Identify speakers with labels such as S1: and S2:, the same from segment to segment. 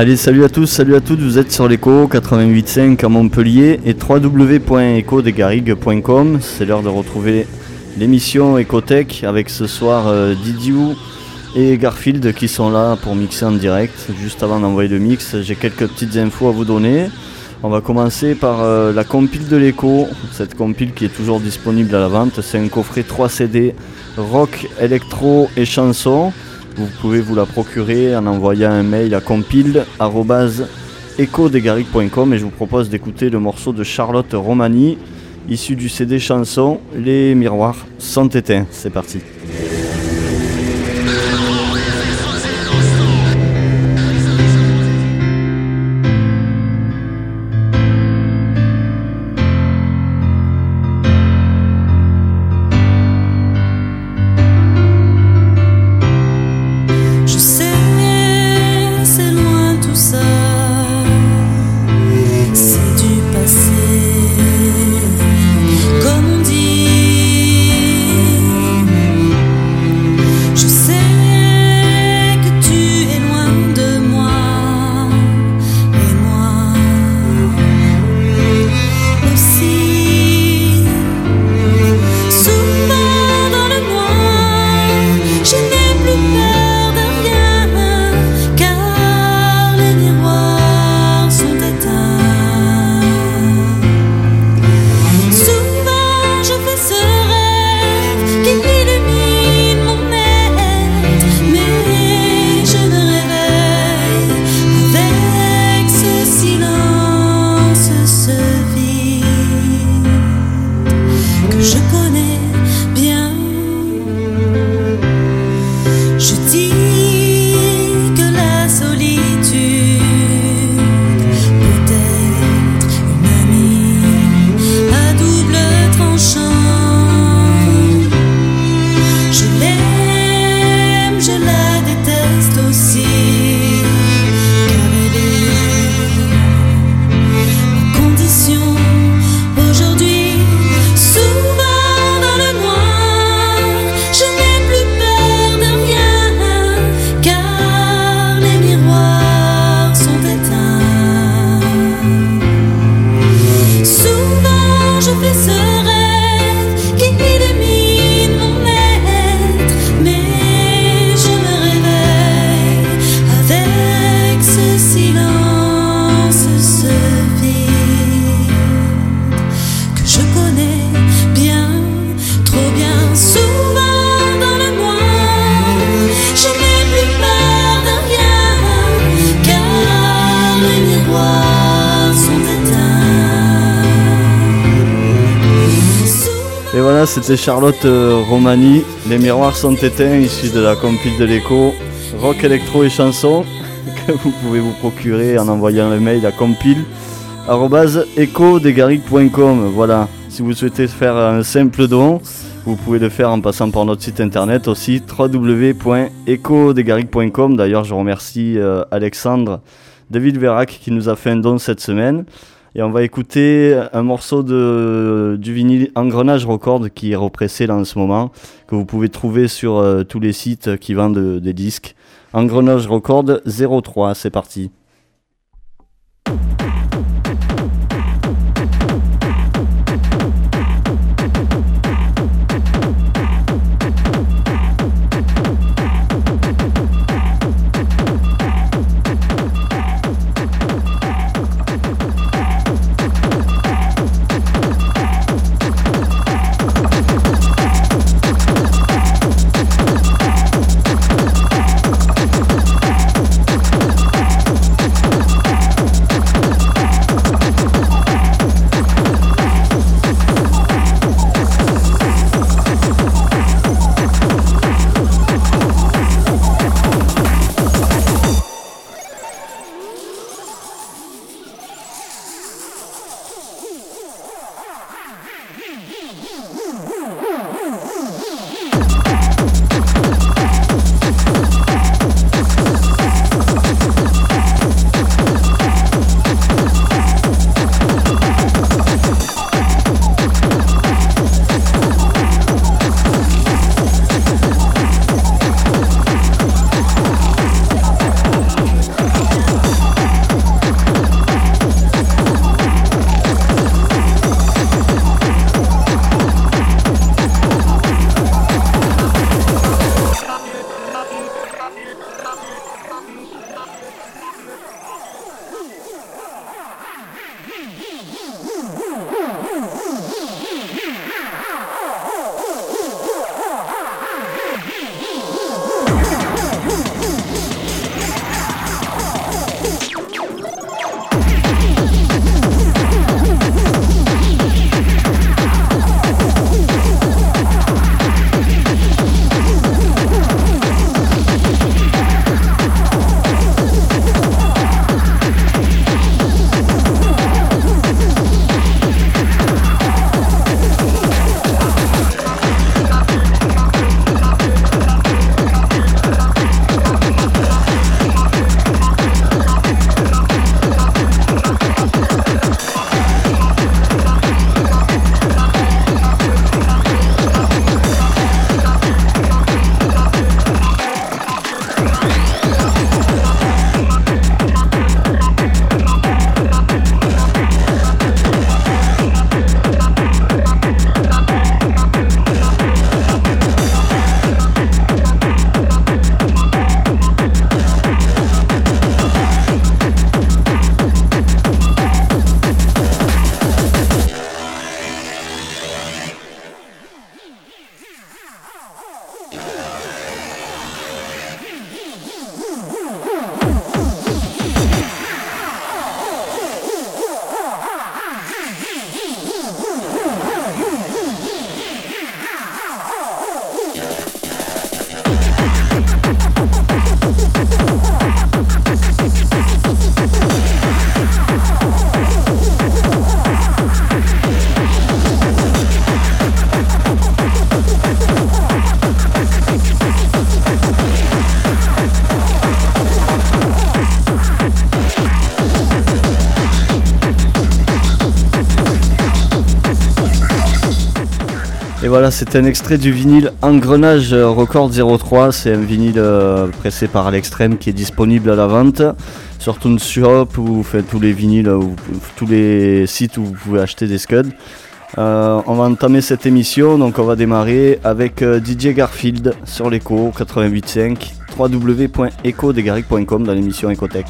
S1: Allez, salut à tous, salut à toutes, vous êtes sur l'écho 88.5 à Montpellier et www.ecodesgarrigues.com. C'est l'heure de retrouver l'émission Ecotech avec ce soir euh, Didiou et Garfield qui sont là pour mixer en direct. Juste avant d'envoyer le mix, j'ai quelques petites infos à vous donner. On va commencer par euh, la compile de l'écho, cette compile qui est toujours disponible à la vente. C'est un coffret 3 CD rock, électro et chansons. Vous pouvez vous la procurer en envoyant un mail à compile.ecodegaric.com et je vous propose d'écouter le morceau de Charlotte Romani issu du CD chanson Les miroirs sont éteints. C'est parti. C'était Charlotte euh, Romani. Les miroirs sont éteints, issus de la compile de l'écho. Rock, électro et chansons que vous pouvez vous procurer en envoyant le mail à compile Voilà, si vous souhaitez faire un simple don, vous pouvez le faire en passant par notre site internet aussi www.ecodegaric.com. D'ailleurs, je remercie euh, Alexandre David Verac qui nous a fait un don cette semaine. Et on va écouter un morceau de, du vinyle Engrenage Record qui est repressé là en ce moment, que vous pouvez trouver sur euh, tous les sites qui vendent des disques. Engrenage Record 03, c'est parti.
S2: C'est un extrait du vinyle Engrenage Record 03. C'est un vinyle euh, pressé par l'extrême qui est disponible à la vente sur Shop ou faites tous les vinyles, ou, tous les sites où vous pouvez acheter des scuds. Euh, on va entamer cette émission, donc on va démarrer avec euh, DJ Garfield sur l'écho 88.5 www.ecodegaric.com dans l'émission Ecotech.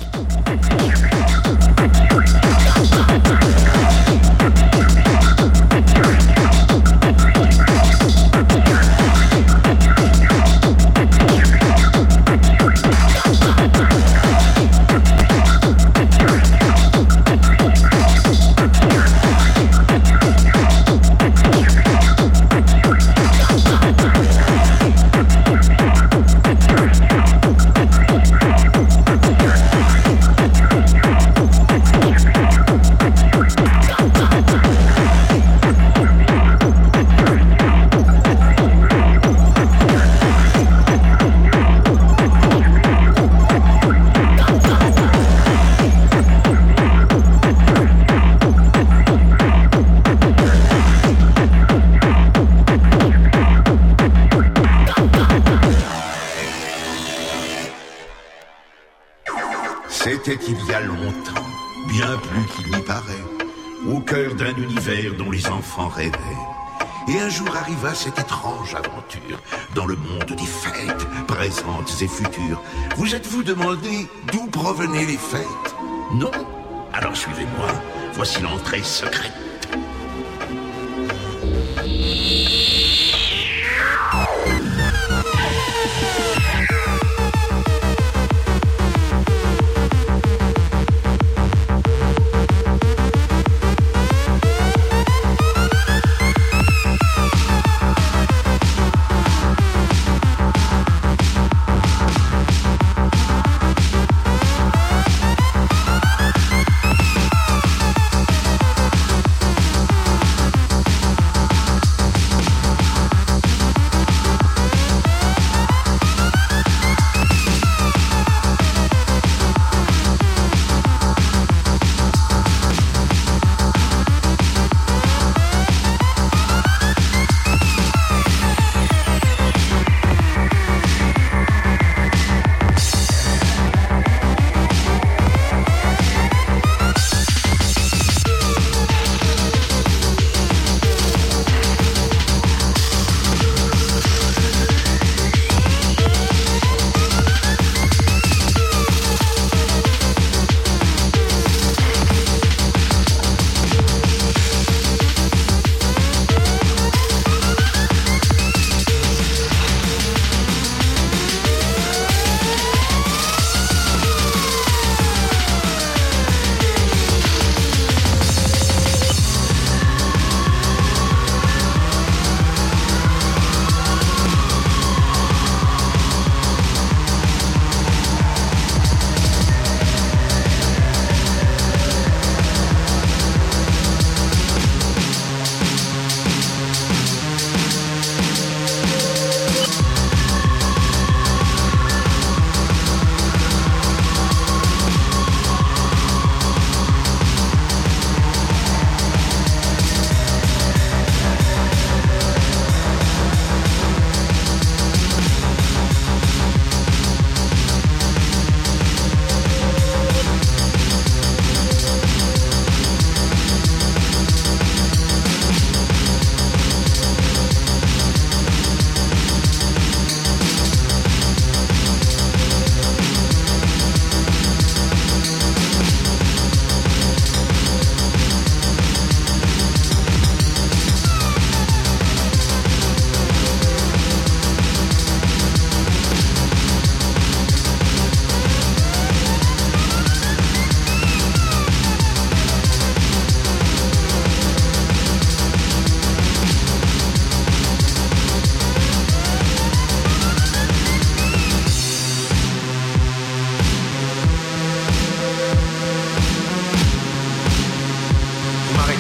S3: space secret.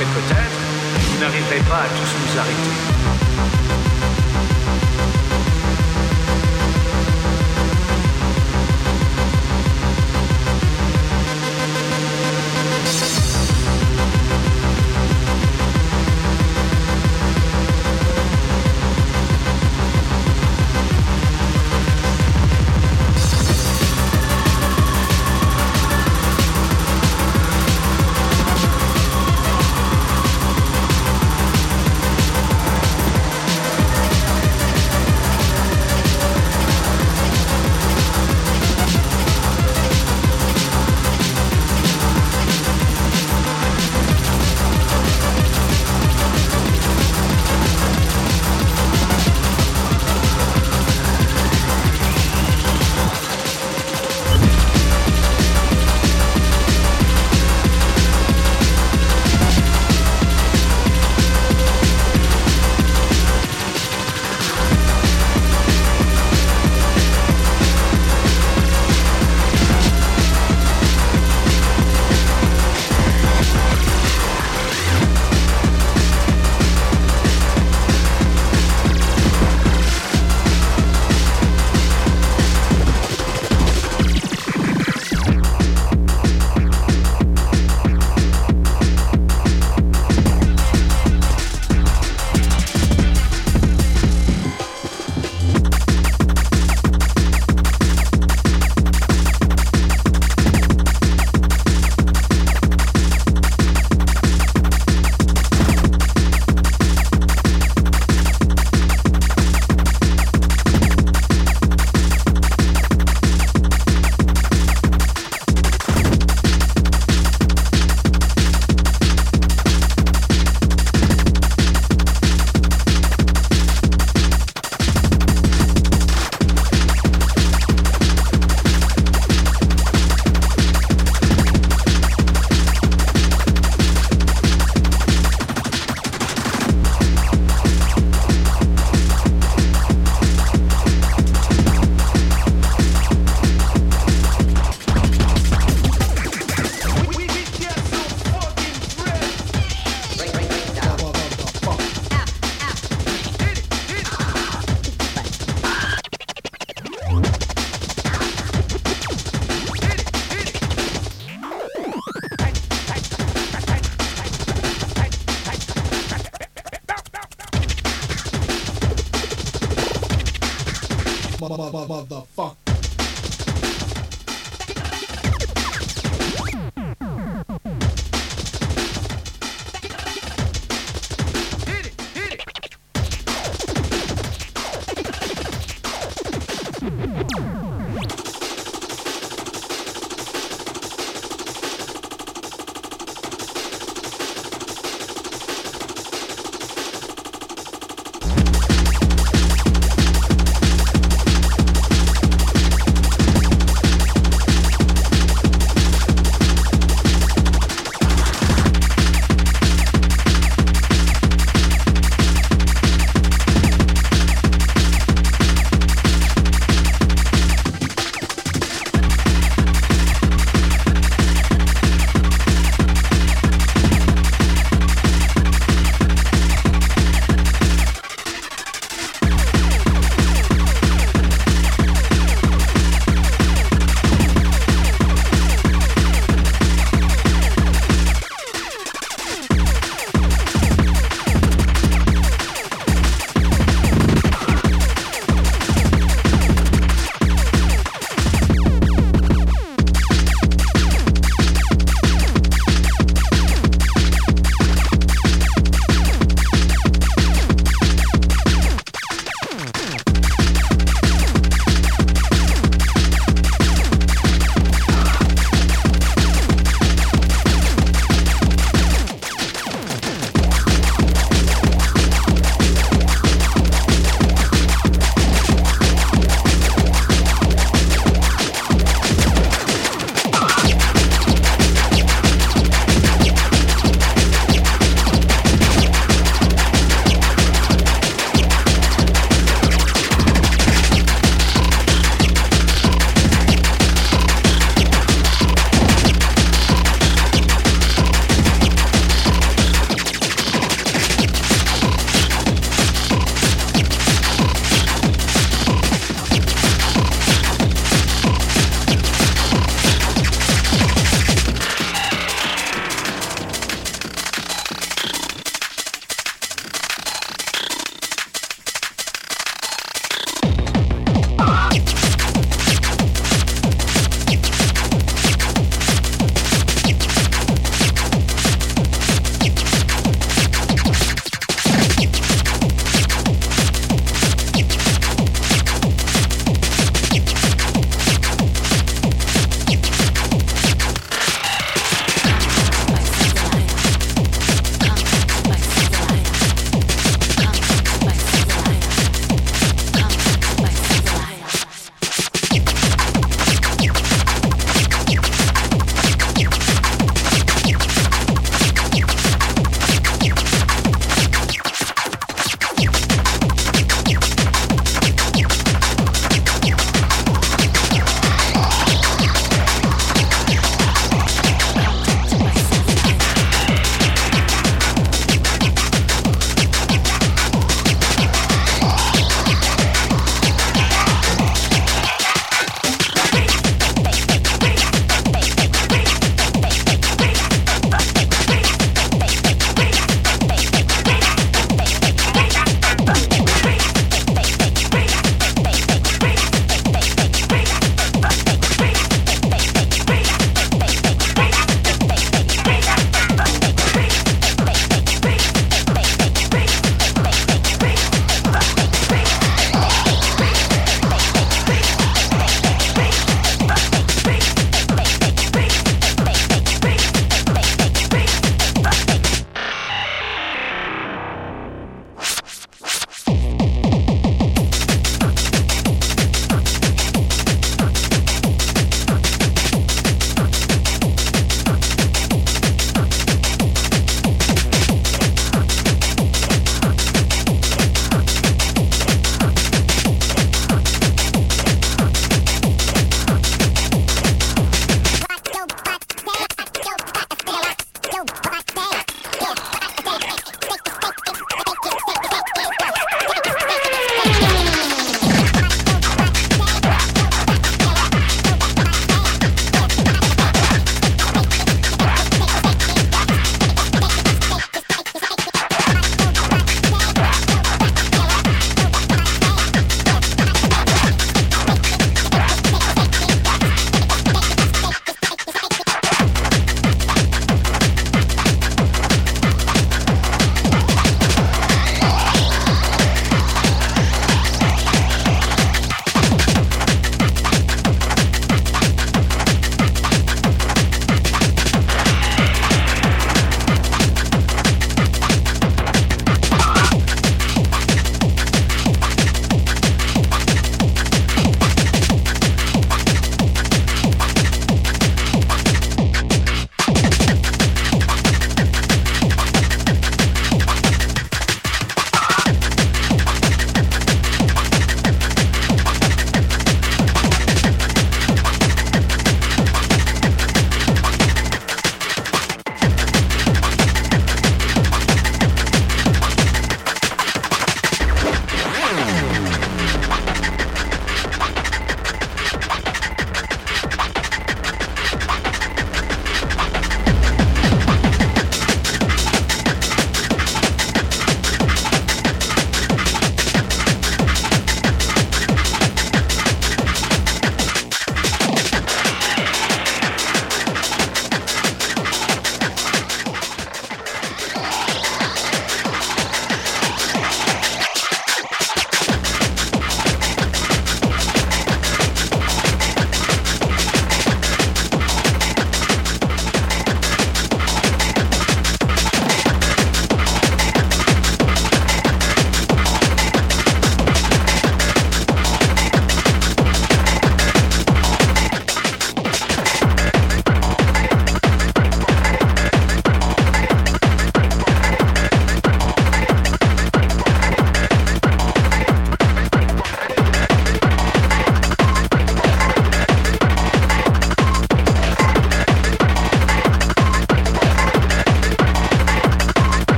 S3: mais peut-être vous n'arriverez
S4: pas à tous nous arrêter.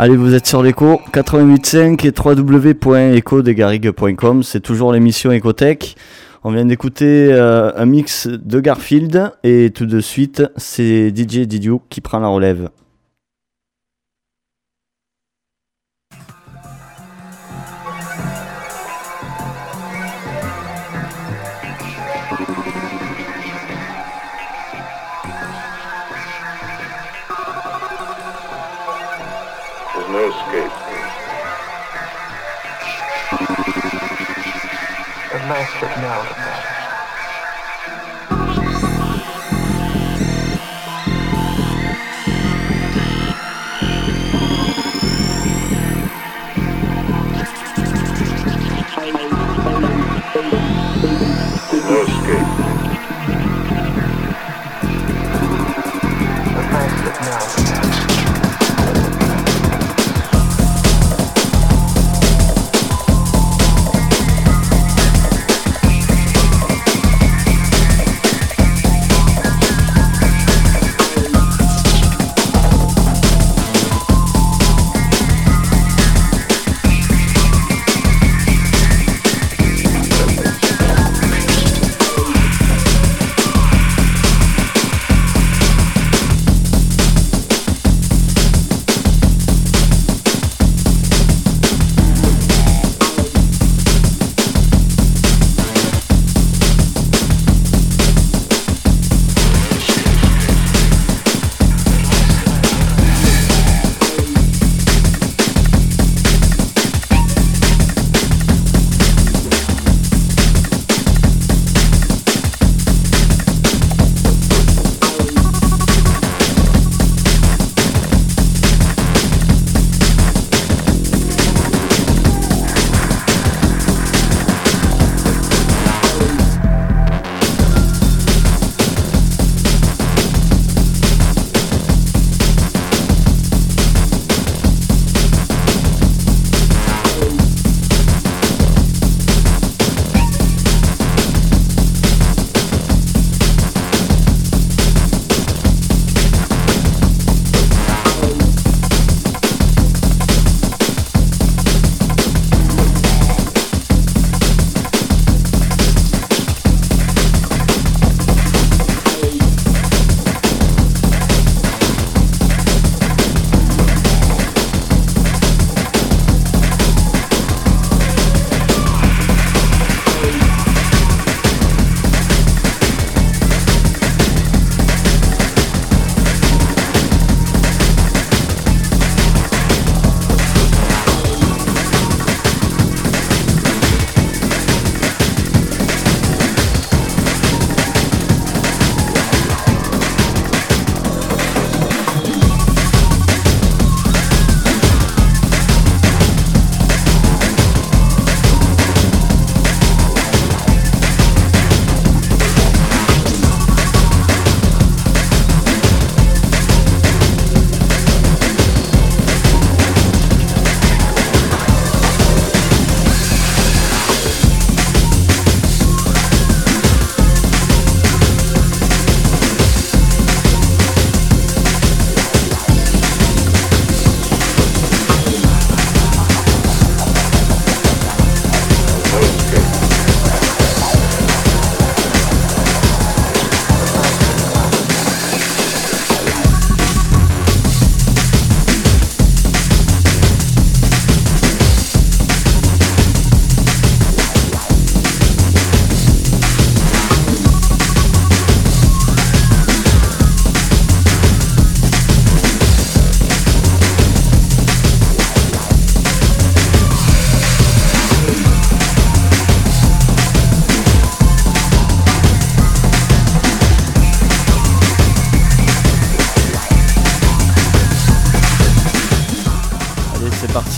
S2: Allez, vous êtes sur l'écho 88.5 et www.ecodegarigue.com. C'est toujours l'émission Ecotech. On vient d'écouter euh, un mix de Garfield et tout de suite, c'est DJ Didiou qui prend la relève.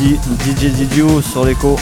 S2: DJ Didiou sur l'écho.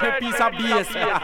S5: to a
S6: piece.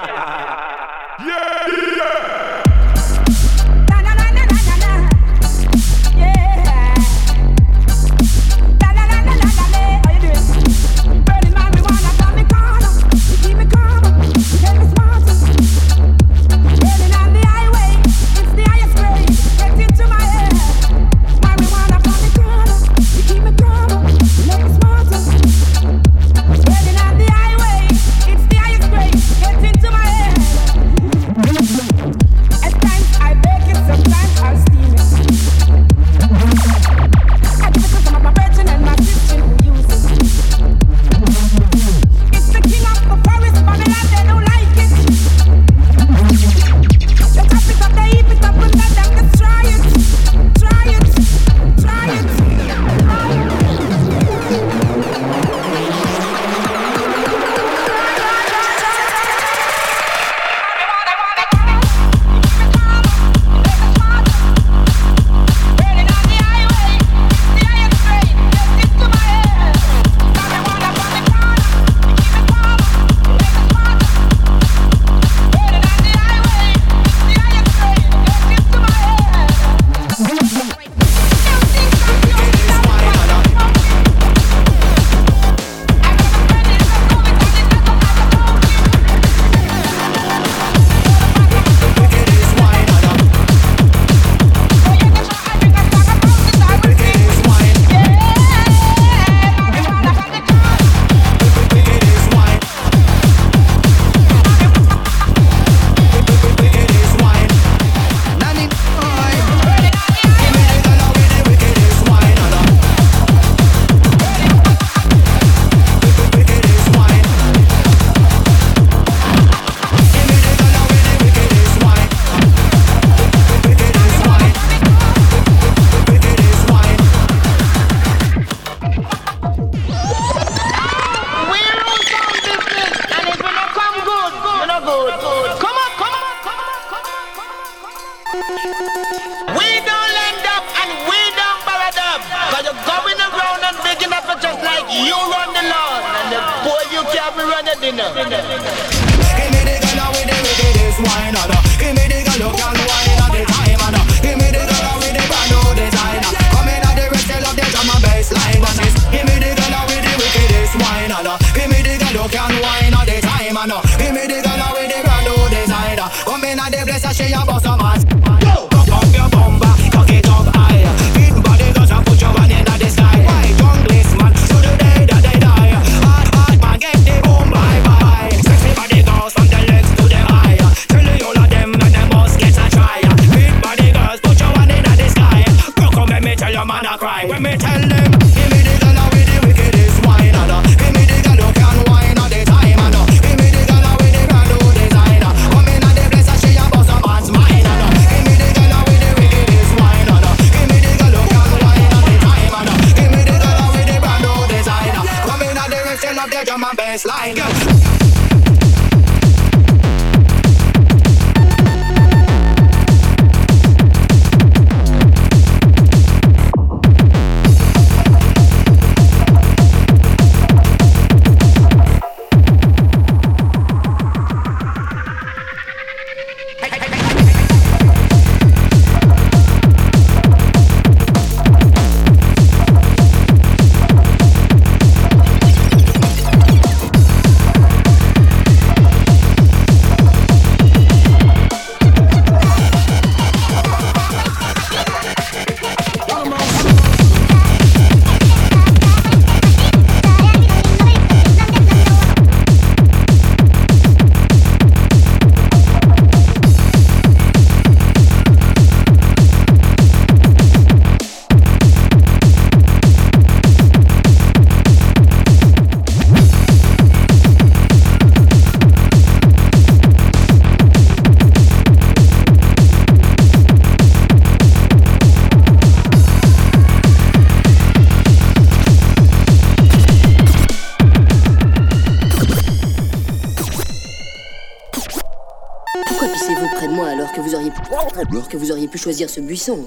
S7: Pu choisir ce buisson.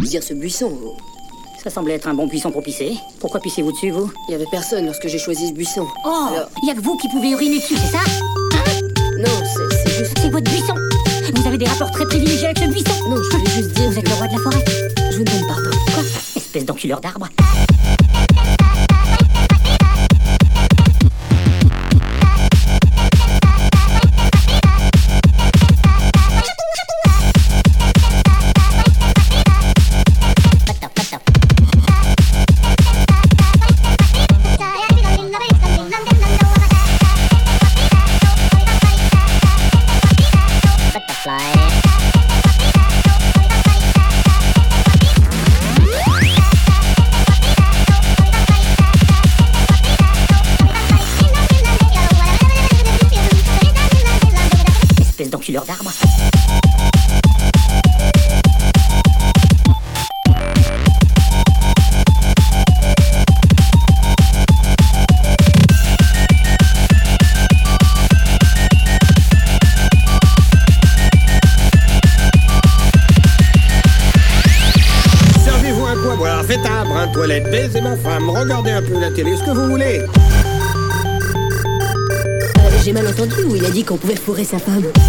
S7: Dire ce buisson. Ça semblait être un bon buisson pour pisser. Pourquoi pissez-vous dessus, vous?
S8: Il y avait personne lorsque j'ai choisi ce buisson.
S7: Oh
S8: Alors-
S7: Il y a que vous qui pouvez uriner dessus, c'est ça?
S8: Non, c'est c'est juste.
S7: C'est votre buisson Vous avez des rapports très privilégiés avec ce buisson
S8: Non, je voulais juste dire.
S7: Vous êtes le roi de la forêt
S8: Je vous demande pardon.
S7: Quoi? Espèce d'enculeur d'arbre
S8: qu'on pouvait fourrer sa femme.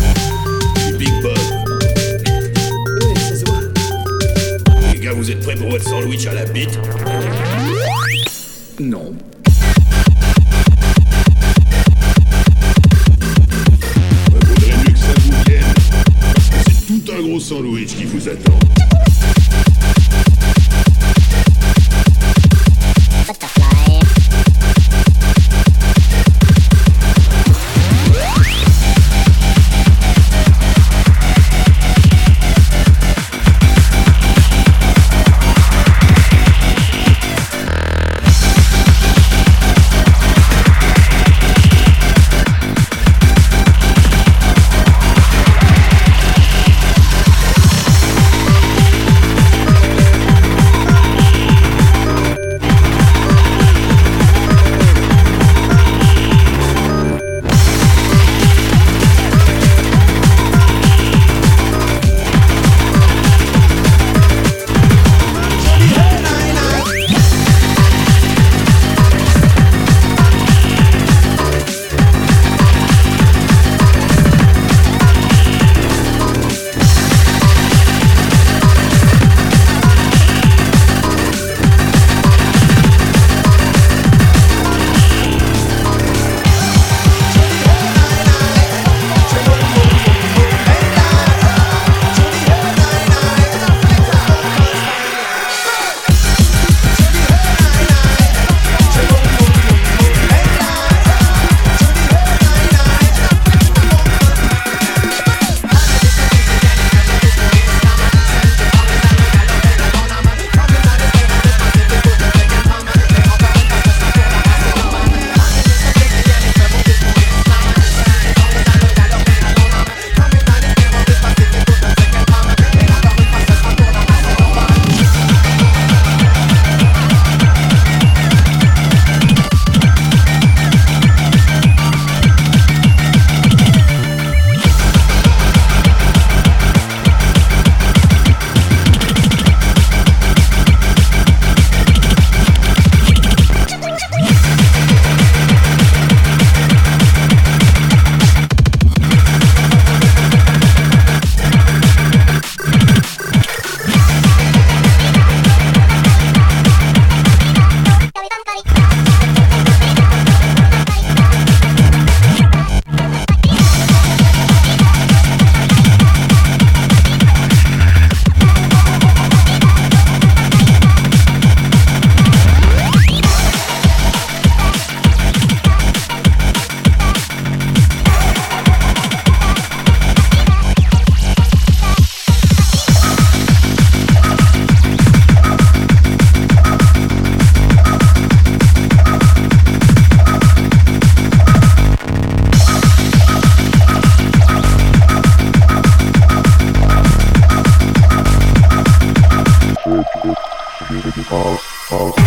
S3: Oh.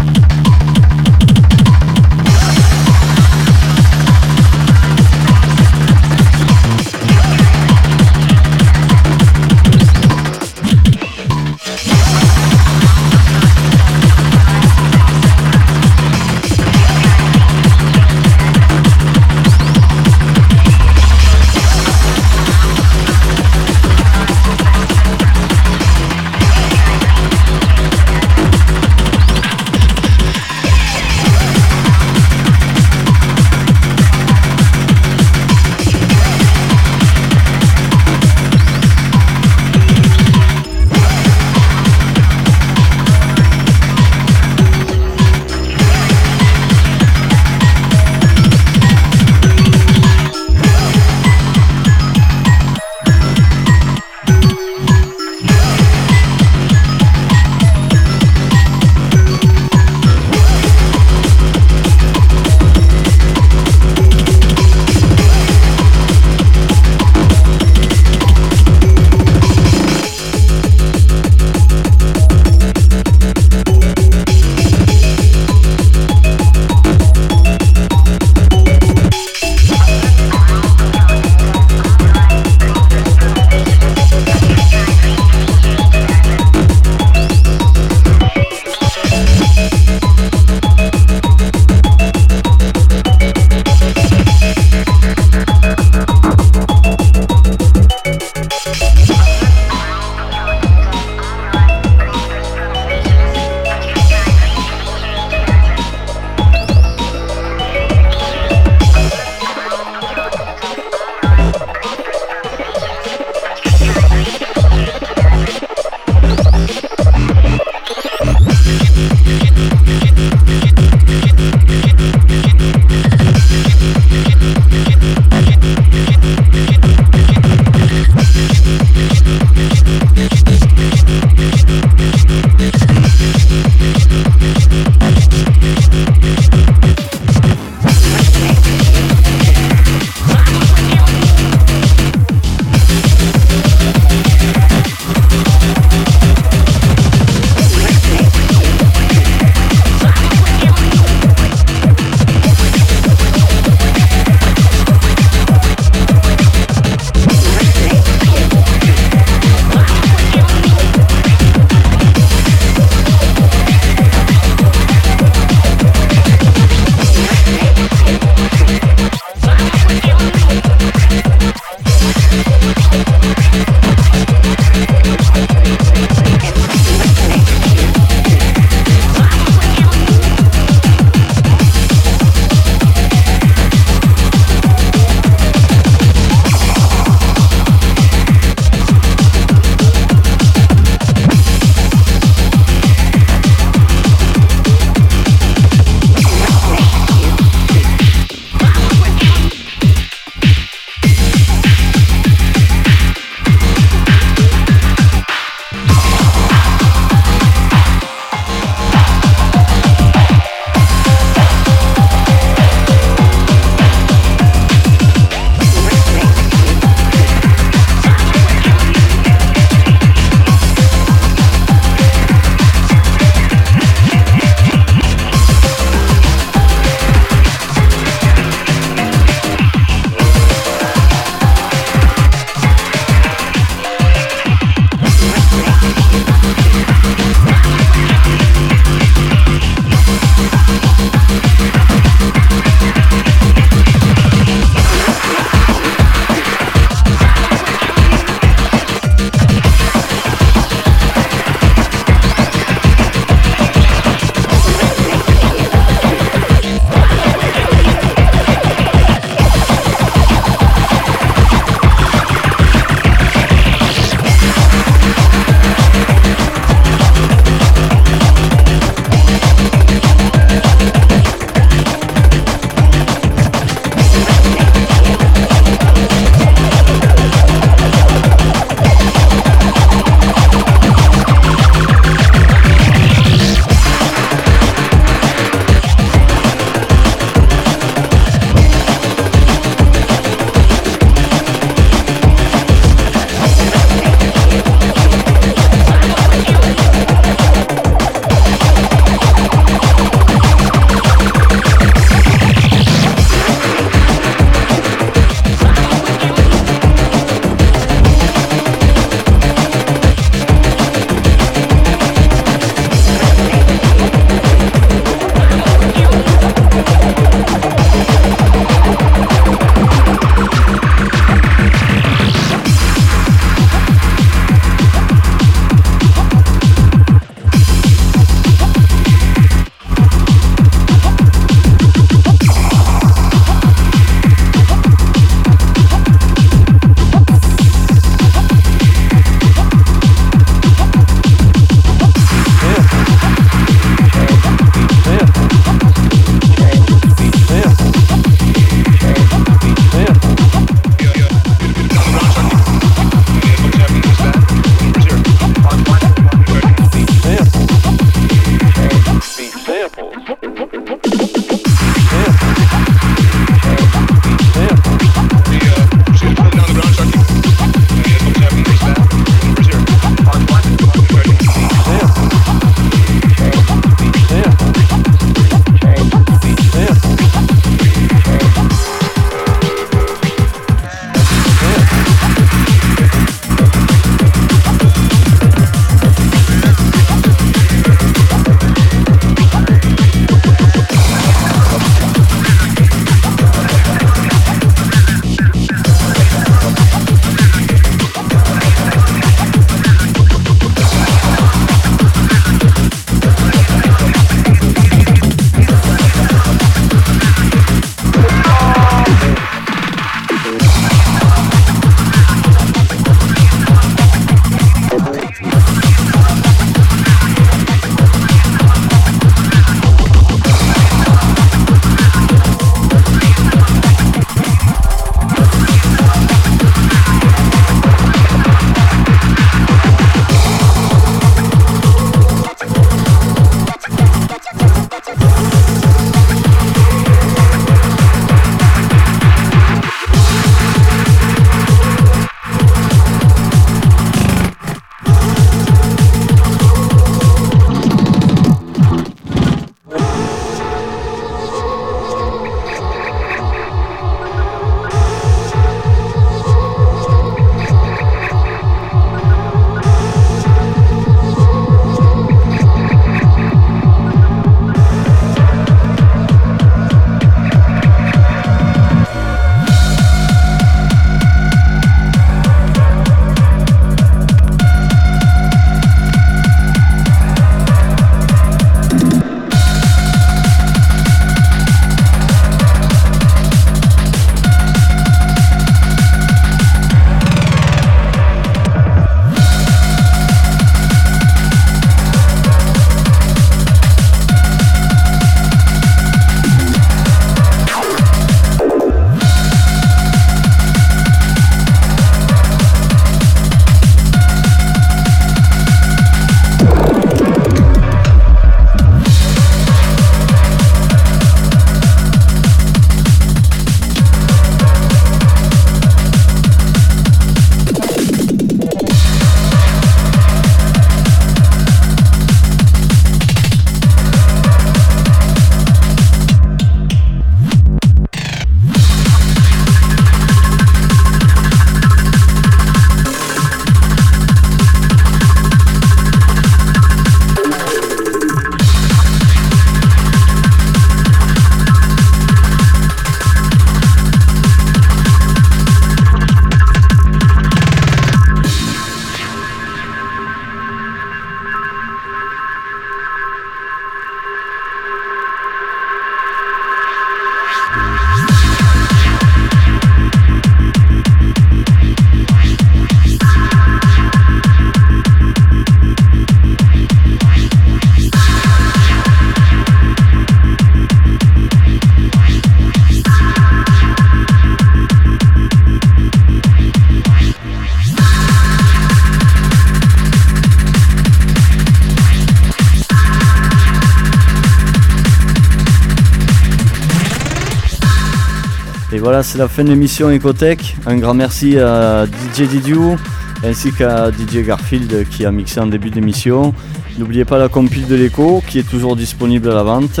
S3: C'est
S9: la
S2: fin de l'émission Ecotech. Un grand merci à DJ Didiou ainsi qu'à DJ Garfield qui a mixé en début d'émission. N'oubliez pas la compile de l'écho qui est toujours disponible à la vente.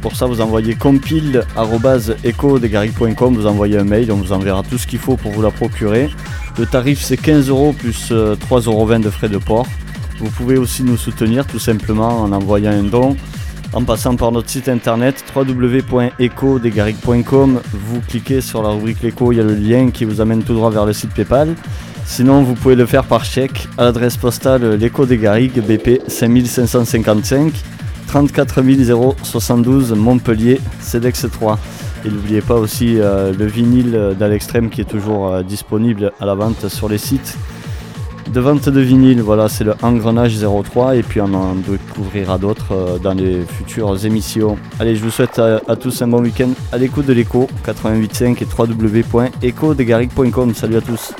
S2: Pour ça, vous envoyez compile.echodegaric.com, vous envoyez un mail, on vous enverra tout ce qu'il faut pour vous la procurer. Le tarif c'est 15 euros plus 3,20 euros de frais de port. Vous pouvez aussi nous soutenir tout simplement en envoyant un don en passant par notre site internet www.ecodegaric.com. Vous cliquez sur la rubrique l'écho, il y a le lien qui vous amène tout droit vers le site PayPal. Sinon, vous pouvez le faire par chèque à l'adresse postale l'écho des Garrigues, BP 5555 34 072 Montpellier, CEDEX 3. Et n'oubliez pas aussi euh, le vinyle d'Alextrême qui est toujours euh, disponible à la vente sur les sites de vente de vinyle. Voilà, c'est le Engrenage 03 et puis on en découvrira d'autres euh, dans les futures émissions. Allez, je vous souhaite à, tous un bon week-end à l'écoute de l'écho 88.5 et www.ecodegaric.com. Salut à tous.